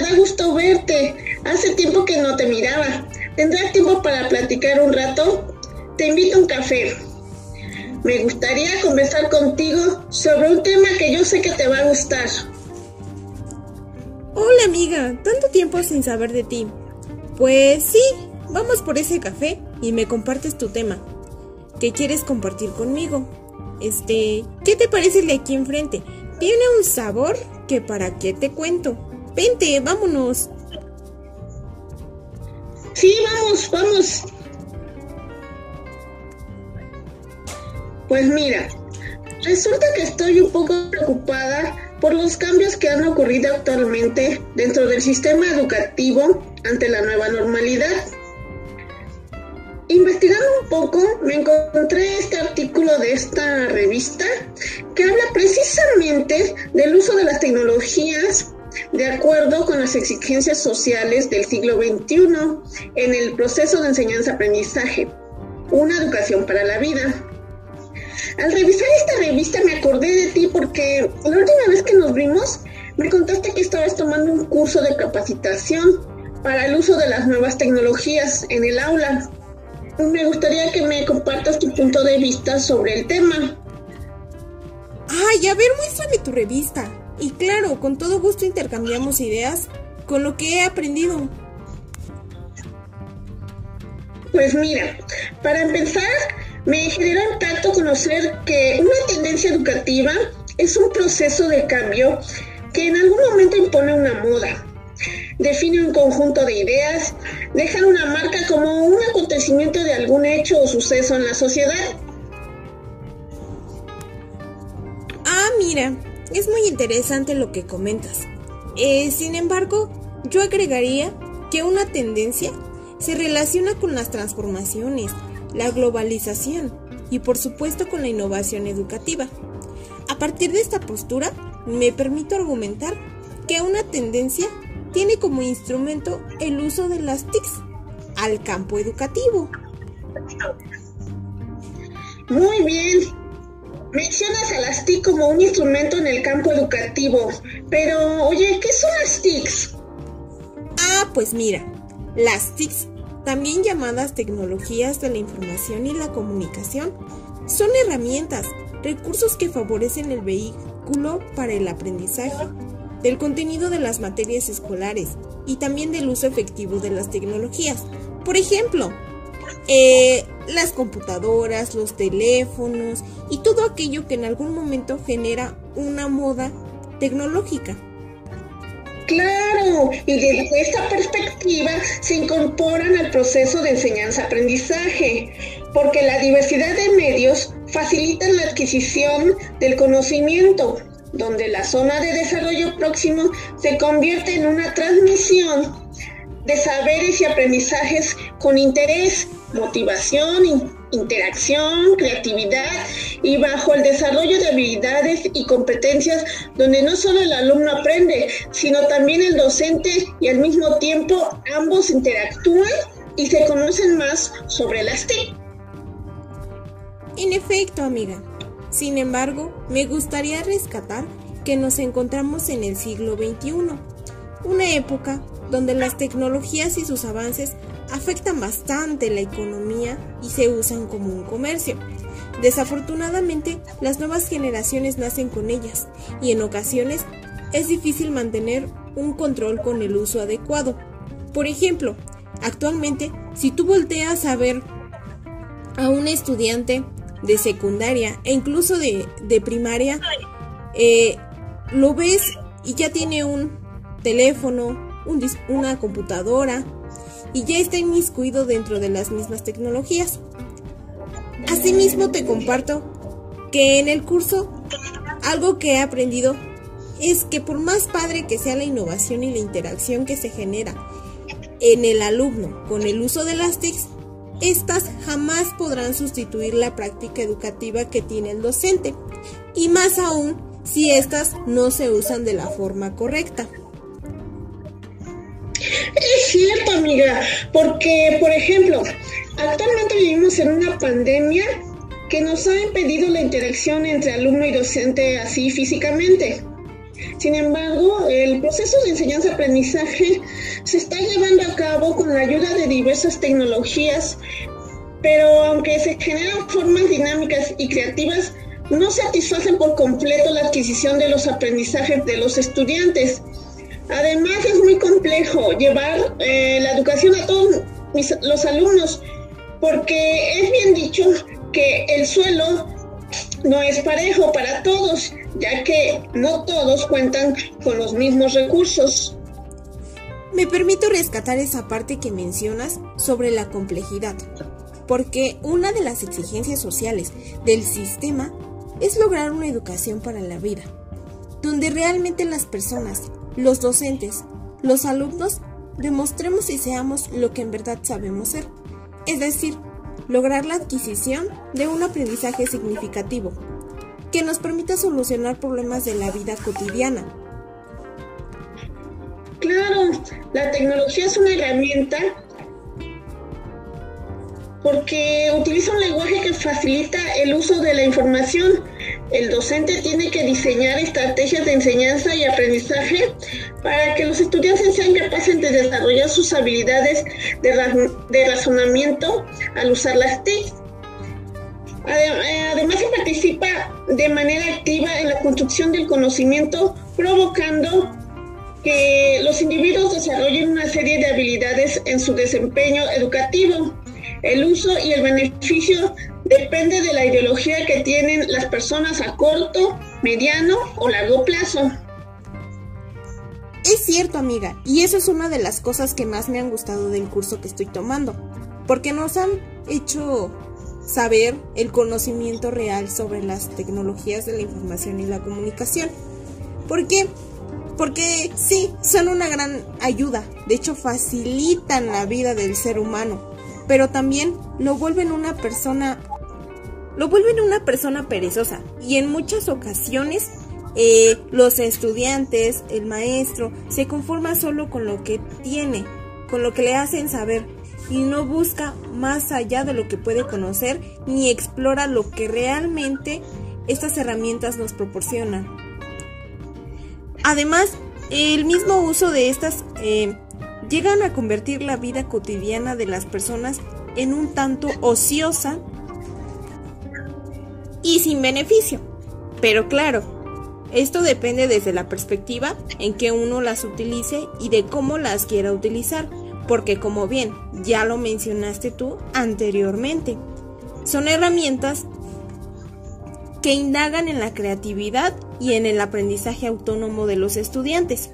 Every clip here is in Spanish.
da gusto verte. Hace tiempo que no te miraba. ¿Tendrás tiempo para platicar un rato? Te invito a un café. Me gustaría conversar contigo sobre un tema que yo sé que te va a gustar. Hola amiga, tanto tiempo sin saber de ti. Pues sí, vamos por ese café y me compartes tu tema. ¿Qué quieres compartir conmigo? Este, ¿qué te parece el de aquí enfrente? Tiene un sabor que para qué te cuento. Vente, vámonos. Sí, vamos, vamos. Pues mira, resulta que estoy un poco preocupada por los cambios que han ocurrido actualmente dentro del sistema educativo ante la nueva normalidad. Investigando un poco, me encontré este artículo de esta revista que habla precisamente del uso de las tecnologías de acuerdo con las exigencias sociales del siglo XXI en el proceso de enseñanza-aprendizaje, una educación para la vida. Al revisar esta revista me acordé de ti porque la última vez que nos vimos me contaste que estabas tomando un curso de capacitación para el uso de las nuevas tecnologías en el aula. Me gustaría que me compartas tu punto de vista sobre el tema. Ay, a ver, muéstrame tu revista. Y claro, con todo gusto intercambiamos ideas con lo que he aprendido. Pues mira, para empezar, me genera impacto conocer que una tendencia educativa es un proceso de cambio que en algún momento impone una moda, define un conjunto de ideas, dejan una marca como un acontecimiento de algún hecho o suceso en la sociedad. Ah, mira, es muy interesante lo que comentas. Eh, sin embargo, yo agregaría que una tendencia se relaciona con las transformaciones, la globalización y por supuesto con la innovación educativa. A partir de esta postura, me permito argumentar que una tendencia tiene como instrumento el uso de las TICs al campo educativo. Muy bien. Mencionas a las TIC como un instrumento en el campo educativo, pero oye, ¿qué son las TICs? Ah, pues mira, las TICs también llamadas tecnologías de la información y la comunicación, son herramientas, recursos que favorecen el vehículo para el aprendizaje, del contenido de las materias escolares y también del uso efectivo de las tecnologías. Por ejemplo, eh, las computadoras, los teléfonos y todo aquello que en algún momento genera una moda tecnológica. Claro, y desde esta perspectiva se incorporan al proceso de enseñanza-aprendizaje, porque la diversidad de medios facilita la adquisición del conocimiento, donde la zona de desarrollo próximo se convierte en una transmisión de saberes y aprendizajes con interés, motivación, interacción, creatividad y bajo el desarrollo de habilidades y competencias donde no solo el alumno aprende, sino también el docente y al mismo tiempo ambos interactúan y se conocen más sobre las TIC. En efecto, amiga. Sin embargo, me gustaría rescatar que nos encontramos en el siglo XXI, una época donde las tecnologías y sus avances afectan bastante la economía y se usan como un comercio. Desafortunadamente, las nuevas generaciones nacen con ellas y en ocasiones es difícil mantener un control con el uso adecuado. Por ejemplo, actualmente, si tú volteas a ver a un estudiante de secundaria e incluso de, primaria, eh, lo ves y ya tiene un teléfono, una computadora, y ya está inmiscuido dentro de las mismas tecnologías. Asimismo te comparto que en el curso algo que he aprendido es que por más padre que sea la innovación y la interacción que se genera en el alumno con el uso de las TICs, estas jamás podrán sustituir la práctica educativa que tiene el docente, y más aún si estas no se usan de la forma correcta. Es cierto, amiga, porque, por ejemplo, actualmente vivimos en una pandemia que nos ha impedido la interacción entre alumno y docente así físicamente. Sin embargo, el proceso de enseñanza-aprendizaje se está llevando a cabo con la ayuda de diversas tecnologías, pero aunque se generan formas dinámicas y creativas, no satisfacen por completo la adquisición de los aprendizajes de los estudiantes. Además, es muy complejo llevar eh, la educación a todos los alumnos, porque es bien dicho que el suelo no es parejo para todos, ya que no todos cuentan con los mismos recursos. Me permito rescatar esa parte que mencionas sobre la complejidad, porque una de las exigencias sociales del sistema es lograr una educación para la vida, donde realmente las personas, los docentes, los alumnos, demostremos y seamos lo que en verdad sabemos ser, es decir, lograr la adquisición de un aprendizaje significativo, que nos permita solucionar problemas de la vida cotidiana. Claro, la tecnología es una herramienta porque utiliza un lenguaje que facilita el uso de la información. El docente tiene que diseñar estrategias de enseñanza y aprendizaje para que los estudiantes sean capaces de desarrollar sus habilidades de, razonamiento al usar las TIC. Además, se participa de manera activa en la construcción del conocimiento, provocando que los individuos desarrollen una serie de habilidades en su desempeño educativo. El uso y el beneficio depende de la ideología que tienen las personas a corto, mediano o largo plazo. Es cierto, amiga, y eso es una de las cosas que más me han gustado del curso que estoy tomando, porque nos han hecho saber el conocimiento real sobre las tecnologías de la información y la comunicación. ¿Por qué? Porque sí, son una gran ayuda, de hecho facilitan la vida del ser humano pero también lo vuelven una persona lo vuelven una persona perezosa y en muchas ocasiones eh, los estudiantes, el maestro, se conforma solo con lo que tiene, con lo que le hacen saber y no busca más allá de lo que puede conocer ni explora lo que realmente estas herramientas nos proporcionan. Además, el mismo uso de estas eh, llegan a convertir la vida cotidiana de las personas en un tanto ociosa y sin beneficio. Pero claro, esto depende desde la perspectiva en que uno las utilice y de cómo las quiera utilizar, porque como bien ya lo mencionaste tú anteriormente, son herramientas que indagan en la creatividad y en el aprendizaje autónomo de los estudiantes.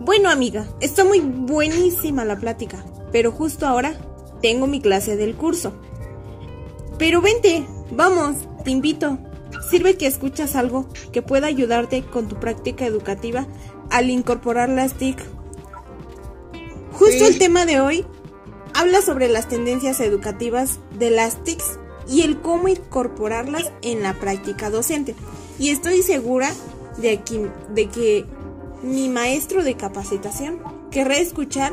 Bueno, amiga, está muy buenísima la plática, pero justo ahora tengo mi clase del curso. Pero vente, vamos, te invito. Sirve que escuchas algo que pueda ayudarte con tu práctica educativa al incorporar las TIC. Justo el tema de hoy habla sobre las tendencias educativas de las TICs y el cómo incorporarlas en la práctica docente. Y estoy segura de de que mi maestro de capacitación querrá escuchar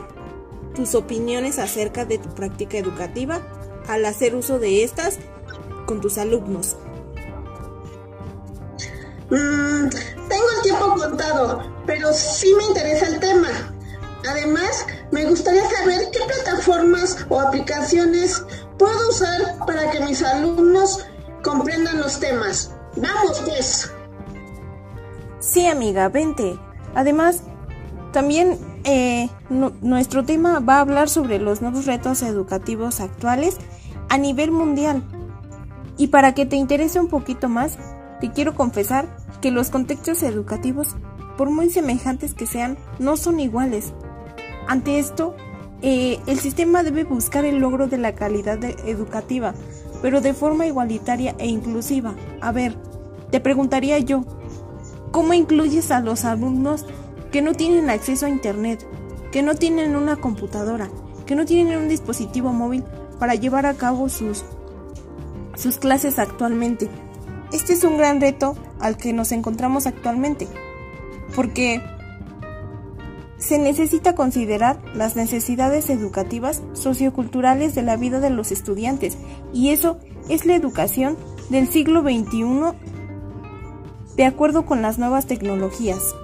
tus opiniones acerca de tu práctica educativa al hacer uso de estas con tus alumnos. Mm, tengo el tiempo contado, pero sí me interesa el tema. Además, me gustaría saber qué plataformas o aplicaciones puedo usar para que mis alumnos comprendan los temas. Vamos, pues. Sí, amiga, vente. Además, también eh, nuestro tema va a hablar sobre los nuevos retos educativos actuales a nivel mundial. Y para que te interese un poquito más, te quiero confesar que los contextos educativos, por muy semejantes que sean, no son iguales. Ante esto, eh, el sistema debe buscar el logro de la calidad educativa, pero de forma igualitaria e inclusiva. A ver, te preguntaría yo, ¿Cómo incluyes a los alumnos que no tienen acceso a Internet, que no tienen una computadora, que no tienen un dispositivo móvil para llevar a cabo sus, sus clases actualmente? Este es un gran reto al que nos encontramos actualmente, porque se necesita considerar las necesidades educativas socioculturales de la vida de los estudiantes y eso es la educación del siglo XXI de acuerdo con las nuevas tecnologías.